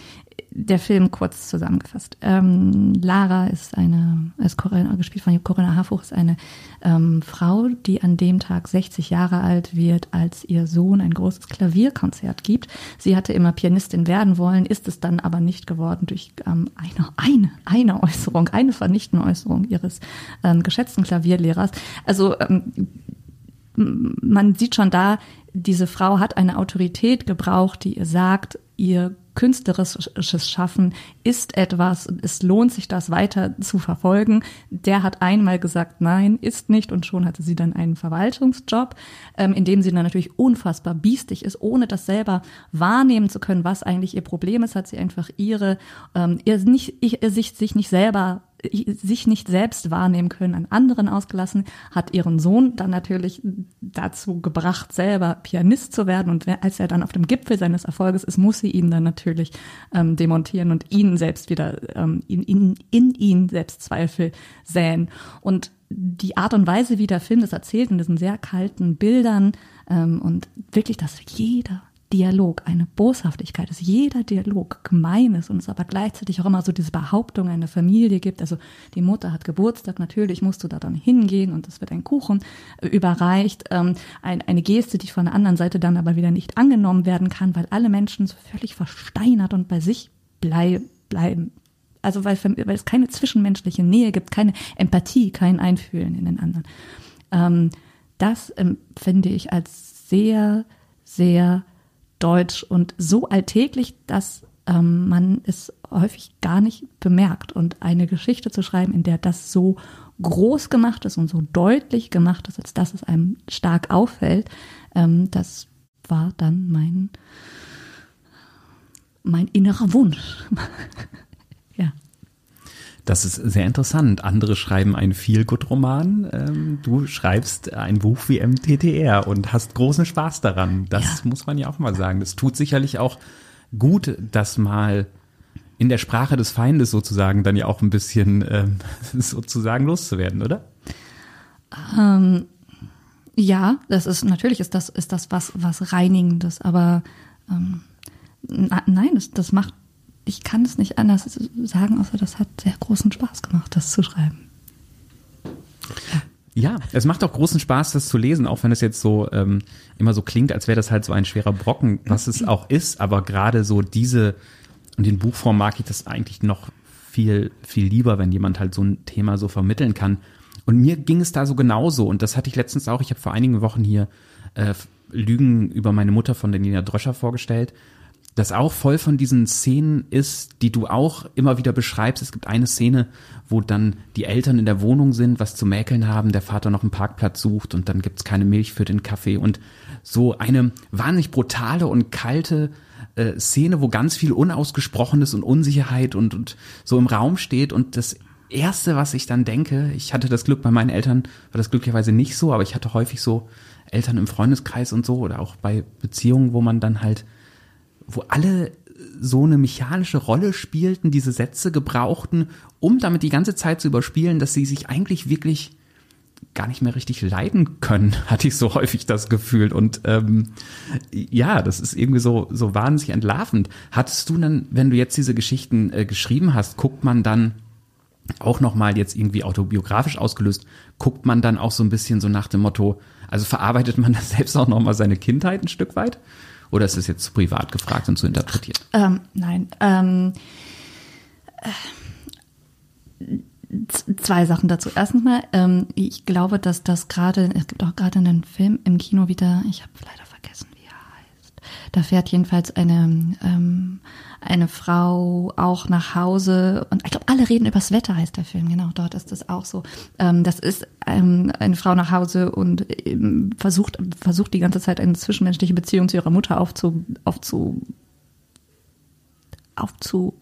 der Film kurz zusammengefasst. Ähm, Lara ist eine, ist Corinna, gespielt von Corinna Harfuch, ist eine ähm, Frau, die an dem Tag 60 Jahre alt wird, als ihr Sohn ein großes Klavierkonzert gibt. Sie hatte immer Pianistin werden wollen, ist es dann aber nicht geworden durch ähm, eine, eine, eine Äußerung, eine vernichtende Äußerung ihres ähm, geschätzten Klavierlehrers. Also ähm, man sieht schon da, diese Frau hat eine Autorität gebraucht, die ihr sagt, ihr künstlerisches Schaffen ist etwas, es lohnt sich das weiter zu verfolgen. Der hat einmal gesagt, nein, ist nicht und schon hatte sie dann einen Verwaltungsjob, ähm, in dem sie dann natürlich unfassbar biestig ist, ohne das selber wahrnehmen zu können, was eigentlich ihr Problem ist, hat sie einfach ihre, ähm, ihr, nicht, ihr sich, sich nicht selber sich nicht selbst wahrnehmen können, an anderen ausgelassen, hat ihren Sohn dann natürlich dazu gebracht, selber Pianist zu werden. Und als er dann auf dem Gipfel seines Erfolges ist, muss sie ihn dann natürlich ähm, demontieren und ihn selbst wieder ähm, in, in, in ihn selbst Zweifel säen. Und die Art und Weise, wie der Film das erzählt, in diesen sehr kalten Bildern ähm, und wirklich, dass jeder Dialog eine Boshaftigkeit ist, jeder Dialog gemein ist und es aber gleichzeitig auch immer so diese Behauptung einer Familie gibt. Also die Mutter hat Geburtstag, natürlich musst du da dann hingehen und es wird ein Kuchen überreicht. Ähm, ein, eine Geste, die von der anderen Seite dann aber wieder nicht angenommen werden kann, weil alle Menschen so völlig versteinert und bei sich blei bleiben. Also weil, weil es keine zwischenmenschliche Nähe gibt, keine Empathie, kein Einfühlen in den anderen. Ähm, das empfinde ich als sehr, sehr deutsch und so alltäglich, dass ähm, man es häufig gar nicht bemerkt. Und eine Geschichte zu schreiben, in der das so groß gemacht ist und so deutlich gemacht ist, als dass es einem stark auffällt, ähm, das war dann mein, mein innerer Wunsch. Das ist sehr interessant. Andere schreiben einen Feelgood-Roman. Ähm, du schreibst ein Buch wie MTTR und hast großen Spaß daran. Das ja. muss man ja auch mal sagen. Das tut sicherlich auch gut, das mal in der Sprache des Feindes sozusagen dann ja auch ein bisschen ähm, sozusagen loszuwerden, oder? Ähm, ja, das ist natürlich ist das ist das was was reinigendes, aber ähm, nein, das, das macht ich kann es nicht anders sagen, außer das hat sehr großen Spaß gemacht, das zu schreiben. Ja. Ja, es macht auch großen Spaß, das zu lesen, auch wenn es jetzt so ähm, immer so klingt, als wäre das halt so ein schwerer Brocken, was es auch ist. Aber gerade so diese und in Buchform mag ich das eigentlich noch viel viel lieber, wenn jemand halt so ein Thema so vermitteln kann. Und mir ging es da so genauso. Und das hatte ich letztens auch. Ich habe vor einigen Wochen hier äh, Lügen über meine Mutter von Nina Dröscher vorgestellt das auch voll von diesen Szenen ist, die du auch immer wieder beschreibst. Es gibt eine Szene, wo dann die Eltern in der Wohnung sind, was zu mäkeln haben, der Vater noch einen Parkplatz sucht und dann gibt's keine Milch für den Kaffee und so eine wahnsinnig brutale und kalte äh, Szene, wo ganz viel Unausgesprochenes und Unsicherheit und, und so im Raum steht und das erste, was ich dann denke, ich hatte das Glück bei meinen Eltern, war das glücklicherweise nicht so, aber ich hatte häufig so Eltern im Freundeskreis und so oder auch bei Beziehungen, wo man dann halt wo alle so eine mechanische Rolle spielten, diese Sätze gebrauchten, um damit die ganze Zeit zu überspielen, dass sie sich eigentlich wirklich gar nicht mehr richtig leiden können, hatte ich so häufig das Gefühl. Und ähm, ja, das ist irgendwie so, so wahnsinnig entlarvend. Hattest du dann, wenn du jetzt diese Geschichten äh, geschrieben hast, guckt man dann auch nochmal jetzt irgendwie autobiografisch ausgelöst, guckt man dann auch so ein bisschen so nach dem Motto, also verarbeitet man das selbst auch nochmal seine Kindheit ein Stück weit? Oder ist es jetzt zu privat gefragt und zu interpretiert? Ähm, nein. Ähm, äh, zwei Sachen dazu. Erstens mal, ähm, ich glaube, dass das gerade, es gibt auch gerade einen Film im Kino wieder, ich habe leider vergessen, wie er heißt. Da fährt jedenfalls eine ähm, eine Frau auch nach Hause und ich glaube, alle reden übers Wetter heißt der Film, genau, dort ist das auch so. Ähm, das ist ähm, eine Frau nach Hause und ähm, versucht, versucht die ganze Zeit eine zwischenmenschliche Beziehung zu ihrer Mutter aufzu, aufzu, aufzu,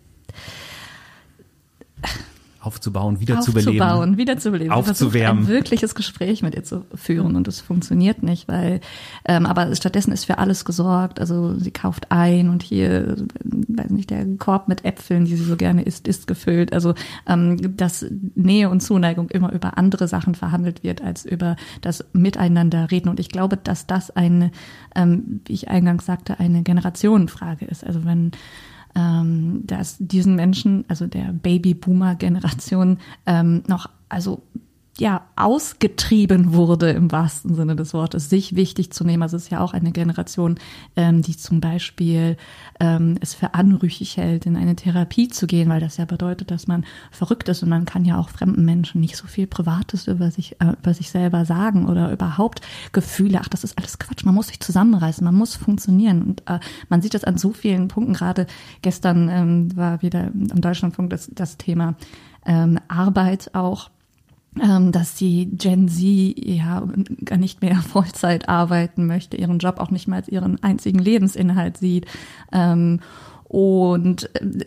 aufzubauen, wiederzubeleben. Aufzubauen, wiederzubeleben. Aufzuwärmen. Ein wirkliches Gespräch mit ihr zu führen und es funktioniert nicht, weil, ähm, aber stattdessen ist für alles gesorgt. Also sie kauft ein und hier, weiß nicht, der Korb mit Äpfeln, die sie so gerne isst, ist gefüllt. Also, ähm, dass Nähe und Zuneigung immer über andere Sachen verhandelt wird, als über das Miteinander reden. Und ich glaube, dass das eine, ähm, wie ich eingangs sagte, eine Generationenfrage ist. Also wenn, ähm, dass diesen Menschen, also der Baby-Boomer-Generation, ähm, noch also ja ausgetrieben wurde im wahrsten Sinne des Wortes, sich wichtig zu nehmen. Also es ist ja auch eine Generation, ähm, die zum Beispiel ähm, es für anrüchig hält, in eine Therapie zu gehen, weil das ja bedeutet, dass man verrückt ist und man kann ja auch fremden Menschen nicht so viel Privates über sich äh, über sich selber sagen oder überhaupt Gefühle. Ach, das ist alles Quatsch. Man muss sich zusammenreißen, man muss funktionieren und äh, man sieht das an so vielen Punkten. Gerade gestern ähm, war wieder im Deutschlandfunk das, das Thema ähm, Arbeit auch dass die Gen Z ja gar nicht mehr Vollzeit arbeiten möchte, ihren Job auch nicht mehr als ihren einzigen Lebensinhalt sieht. Ähm, und äh,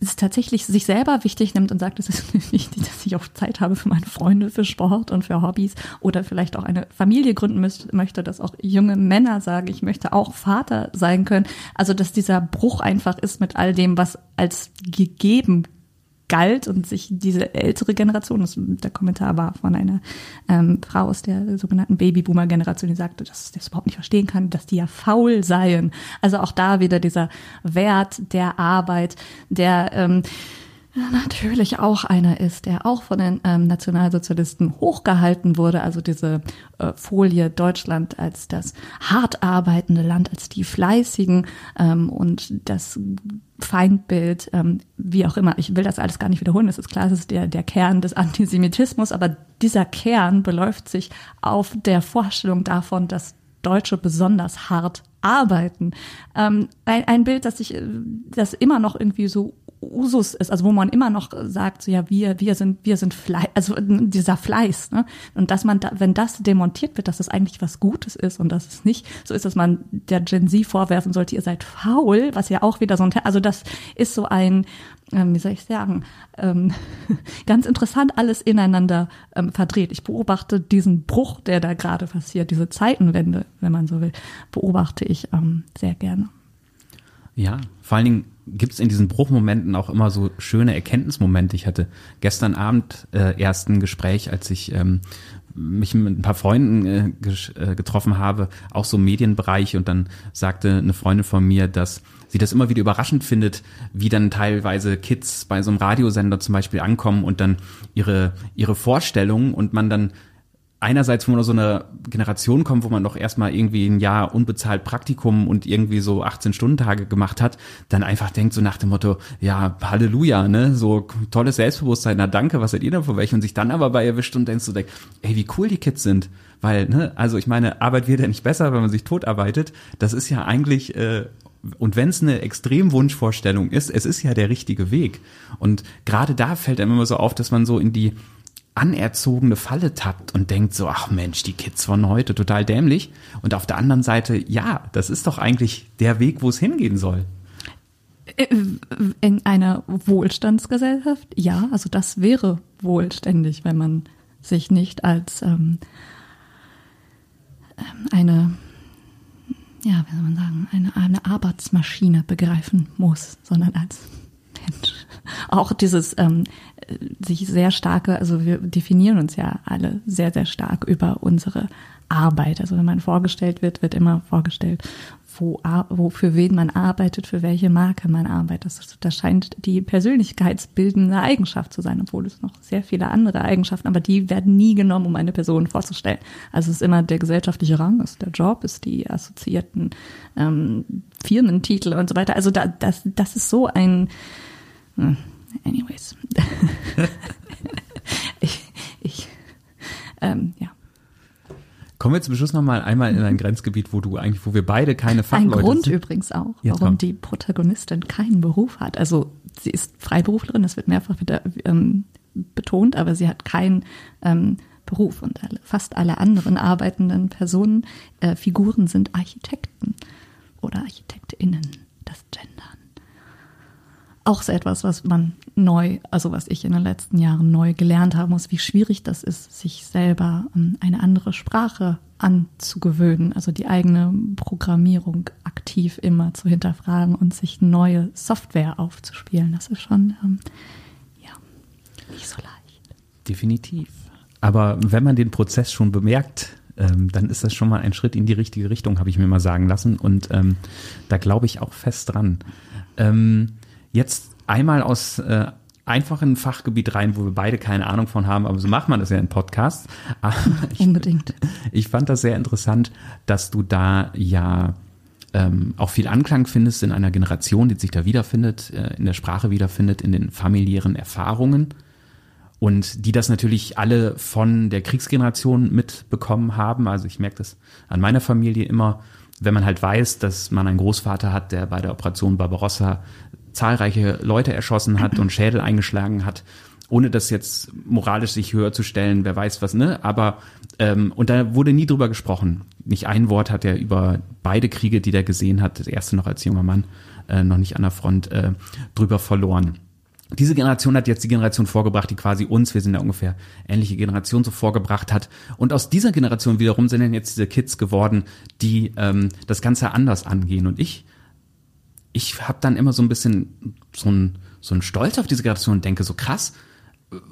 es tatsächlich sich selber wichtig nimmt und sagt, es ist wichtig, dass ich auch Zeit habe für meine Freunde, für Sport und für Hobbys oder vielleicht auch eine Familie gründen möchte, dass auch junge Männer sagen, ich möchte auch Vater sein können. Also dass dieser Bruch einfach ist mit all dem, was als gegeben galt und sich diese ältere Generation, das, der Kommentar war von einer ähm, Frau aus der sogenannten Babyboomer-Generation, die sagte, dass sie das überhaupt nicht verstehen kann, dass die ja faul seien. Also auch da wieder dieser Wert der Arbeit, der ähm, natürlich auch einer ist, der auch von den ähm, Nationalsozialisten hochgehalten wurde. Also diese äh, Folie Deutschland als das hart arbeitende Land, als die Fleißigen ähm, und das Feindbild, ähm, wie auch immer. Ich will das alles gar nicht wiederholen. Es ist klar, es ist der, der Kern des Antisemitismus, aber dieser Kern beläuft sich auf der Vorstellung davon, dass Deutsche besonders hart arbeiten. Ähm, ein, ein Bild, das sich, das immer noch irgendwie so Usus ist, also wo man immer noch sagt, so ja, wir, wir sind, wir sind Fleiß, also dieser Fleiß, ne? Und dass man da, wenn das demontiert wird, dass das eigentlich was Gutes ist und dass es nicht so ist, dass man der Gen Z vorwerfen sollte, ihr seid faul, was ja auch wieder so ein, also das ist so ein, ähm, wie soll ich sagen, ähm, ganz interessant alles ineinander ähm, verdreht. Ich beobachte diesen Bruch, der da gerade passiert, diese Zeitenwende, wenn man so will, beobachte ich sehr gerne. Ja, vor allen Dingen gibt es in diesen Bruchmomenten auch immer so schöne Erkenntnismomente. Ich hatte gestern Abend äh, erst ein Gespräch, als ich ähm, mich mit ein paar Freunden äh, äh, getroffen habe, auch so im Medienbereich und dann sagte eine Freundin von mir, dass sie das immer wieder überraschend findet, wie dann teilweise Kids bei so einem Radiosender zum Beispiel ankommen und dann ihre, ihre Vorstellungen und man dann einerseits, wo man aus so einer Generation kommt, wo man doch erstmal irgendwie ein Jahr unbezahlt Praktikum und irgendwie so 18-Stunden-Tage gemacht hat, dann einfach denkt so nach dem Motto, ja, Halleluja, ne, so tolles Selbstbewusstsein, na danke, was seid ihr denn für welche? Und sich dann aber bei erwischt und denkst so, ey, wie cool die Kids sind. Weil, ne, also ich meine, Arbeit wird ja nicht besser, wenn man sich tot arbeitet. Das ist ja eigentlich, äh, und wenn es eine Extremwunschvorstellung ist, es ist ja der richtige Weg. Und gerade da fällt einem immer so auf, dass man so in die anerzogene Falle tappt und denkt so, ach Mensch, die Kids von heute total dämlich. Und auf der anderen Seite, ja, das ist doch eigentlich der Weg, wo es hingehen soll. Äh, in einer Wohlstandsgesellschaft, ja, also das wäre wohlständig, wenn man sich nicht als ähm, ähm eine, ja, wie soll man sagen, eine, eine Arbeitsmaschine begreifen muss, sondern als Mensch. Auch dieses ähm, sich sehr starke, also wir definieren uns ja alle sehr, sehr stark über unsere Arbeit. Also wenn man vorgestellt wird, wird immer vorgestellt, wo, wo für wen man arbeitet, für welche Marke man arbeitet. Das, das scheint die persönlichkeitsbildende Eigenschaft zu sein, obwohl es noch sehr viele andere Eigenschaften, aber die werden nie genommen, um eine Person vorzustellen. Also es ist immer der gesellschaftliche Rang, ist der Job, ist die assoziierten ähm, Firmentitel und so weiter. Also da, das, das ist so ein anyways. ich, ich ähm, ja. Kommen wir zum Schluss noch mal einmal in ein Grenzgebiet, wo du eigentlich, wo wir beide keine Fachleute Ein Grund sind. übrigens auch, ja, warum die Protagonistin keinen Beruf hat. Also sie ist Freiberuflerin, das wird mehrfach wieder ähm, betont, aber sie hat keinen ähm, Beruf und alle, fast alle anderen arbeitenden Personen, äh, Figuren sind Architekten oder Architektinnen, das Gendern auch so etwas, was man neu, also was ich in den letzten Jahren neu gelernt haben muss, wie schwierig das ist, sich selber ähm, eine andere Sprache anzugewöhnen, also die eigene Programmierung aktiv immer zu hinterfragen und sich neue Software aufzuspielen. Das ist schon, ähm, ja, nicht so leicht. Definitiv. Aber wenn man den Prozess schon bemerkt, ähm, dann ist das schon mal ein Schritt in die richtige Richtung, habe ich mir mal sagen lassen. Und ähm, da glaube ich auch fest dran. Ähm, jetzt einmal aus äh, einfachen Fachgebiet rein, wo wir beide keine Ahnung von haben, aber so macht man das ja in Podcasts. ich, Unbedingt. Ich fand das sehr interessant, dass du da ja ähm, auch viel Anklang findest in einer Generation, die sich da wiederfindet, äh, in der Sprache wiederfindet, in den familiären Erfahrungen. Und die das natürlich alle von der Kriegsgeneration mitbekommen haben. Also ich merke das an meiner Familie immer, wenn man halt weiß, dass man einen Großvater hat, der bei der Operation Barbarossa zahlreiche Leute erschossen hat und Schädel eingeschlagen hat, ohne das jetzt moralisch sich höher zu stellen, wer weiß was, ne? Aber ähm, und da wurde nie drüber gesprochen. Nicht ein Wort hat er über beide Kriege, die der gesehen hat, das erste noch als junger Mann, äh, noch nicht an der Front äh, drüber verloren. Diese Generation hat jetzt die Generation vorgebracht, die quasi uns, wir sind ja ungefähr ähnliche Generation, so vorgebracht hat. Und aus dieser Generation wiederum sind dann jetzt diese Kids geworden, die ähm, das Ganze anders angehen. Und ich, ich habe dann immer so ein bisschen so ein, so ein Stolz auf diese Generation und denke so krass,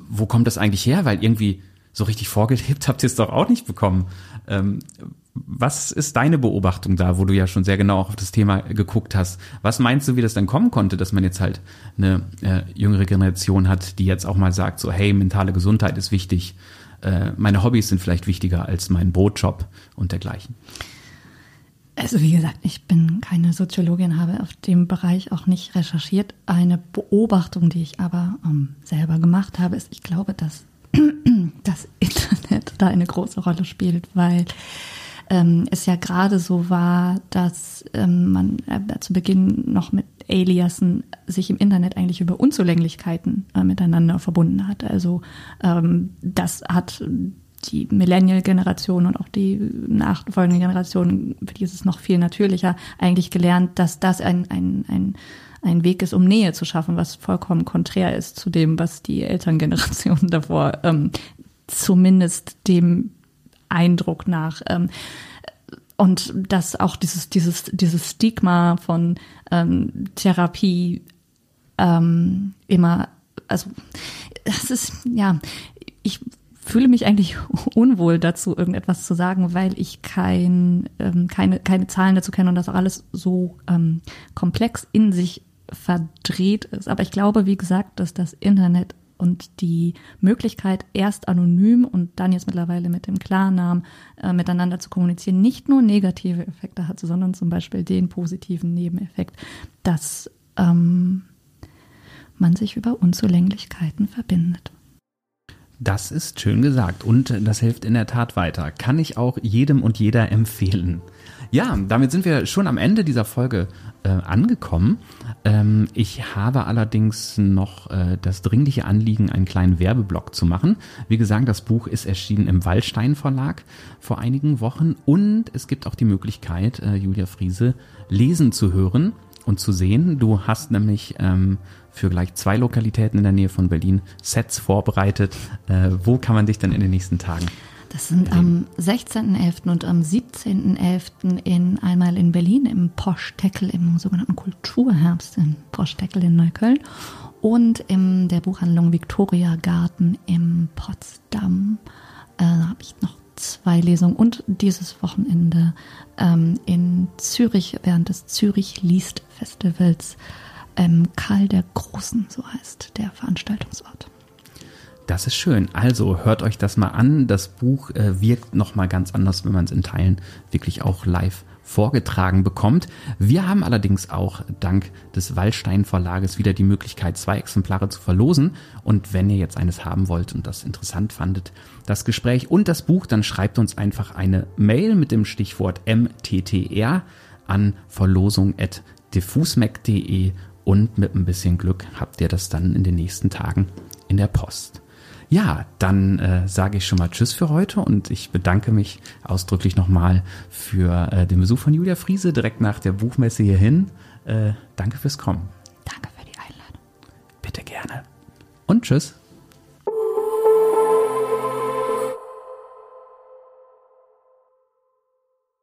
wo kommt das eigentlich her? Weil irgendwie so richtig vorgelebt habt ihr es doch auch nicht bekommen. Ähm, was ist deine Beobachtung da, wo du ja schon sehr genau auf das Thema geguckt hast? Was meinst du, wie das dann kommen konnte, dass man jetzt halt eine äh, jüngere Generation hat, die jetzt auch mal sagt, so hey, mentale Gesundheit ist wichtig, äh, meine Hobbys sind vielleicht wichtiger als mein Brotjob und dergleichen? Also wie gesagt, ich bin keine Soziologin, habe auf dem Bereich auch nicht recherchiert. Eine Beobachtung, die ich aber ähm, selber gemacht habe, ist, ich glaube, dass das Internet da eine große Rolle spielt, weil ähm, es ja gerade so war, dass ähm, man äh, zu Beginn noch mit Aliasen sich im Internet eigentlich über Unzulänglichkeiten äh, miteinander verbunden hat. Also ähm, das hat die Millennial-Generation und auch die nachfolgende Generation, für die ist es noch viel natürlicher, eigentlich gelernt, dass das ein, ein, ein, ein Weg ist, um Nähe zu schaffen, was vollkommen konträr ist zu dem, was die Elterngeneration davor ähm, zumindest dem Eindruck nach. Ähm, und dass auch dieses, dieses, dieses Stigma von ähm, Therapie ähm, immer, also es ist, ja, ich fühle mich eigentlich unwohl dazu, irgendetwas zu sagen, weil ich kein, ähm, keine, keine Zahlen dazu kenne und das auch alles so ähm, komplex in sich verdreht ist. Aber ich glaube, wie gesagt, dass das Internet und die Möglichkeit, erst anonym und dann jetzt mittlerweile mit dem Klarnamen äh, miteinander zu kommunizieren, nicht nur negative Effekte hat, sondern zum Beispiel den positiven Nebeneffekt, dass ähm, man sich über Unzulänglichkeiten verbindet. Das ist schön gesagt und das hilft in der Tat weiter. Kann ich auch jedem und jeder empfehlen. Ja, damit sind wir schon am Ende dieser Folge äh, angekommen. Ähm, ich habe allerdings noch äh, das dringliche Anliegen, einen kleinen Werbeblock zu machen. Wie gesagt, das Buch ist erschienen im Wallstein Verlag vor einigen Wochen und es gibt auch die Möglichkeit, äh, Julia Friese lesen zu hören und zu sehen. Du hast nämlich ähm, für gleich zwei Lokalitäten in der Nähe von Berlin Sets vorbereitet. Äh, wo kann man dich dann in den nächsten Tagen das sind am 16.11. und am 17.11. in einmal in Berlin im Posch-Teckel im sogenannten Kulturherbst in Posch-Teckel in Neukölln und in der Buchhandlung Victoria Garten im Potsdam. Äh, da habe ich noch zwei Lesungen und dieses Wochenende ähm, in Zürich während des Zürich Liest Festivals ähm, Karl der Großen, so heißt der Veranstaltungsort. Das ist schön. Also hört euch das mal an. Das Buch äh, wirkt nochmal ganz anders, wenn man es in Teilen wirklich auch live vorgetragen bekommt. Wir haben allerdings auch dank des Wallstein Verlages wieder die Möglichkeit, zwei Exemplare zu verlosen. Und wenn ihr jetzt eines haben wollt und das interessant fandet, das Gespräch und das Buch, dann schreibt uns einfach eine Mail mit dem Stichwort MTTR an verlosung.diffusmac.de und mit ein bisschen Glück habt ihr das dann in den nächsten Tagen in der Post. Ja, dann äh, sage ich schon mal Tschüss für heute und ich bedanke mich ausdrücklich nochmal für äh, den Besuch von Julia Friese direkt nach der Buchmesse hierhin. Äh, danke fürs Kommen. Danke für die Einladung. Bitte gerne. Und Tschüss.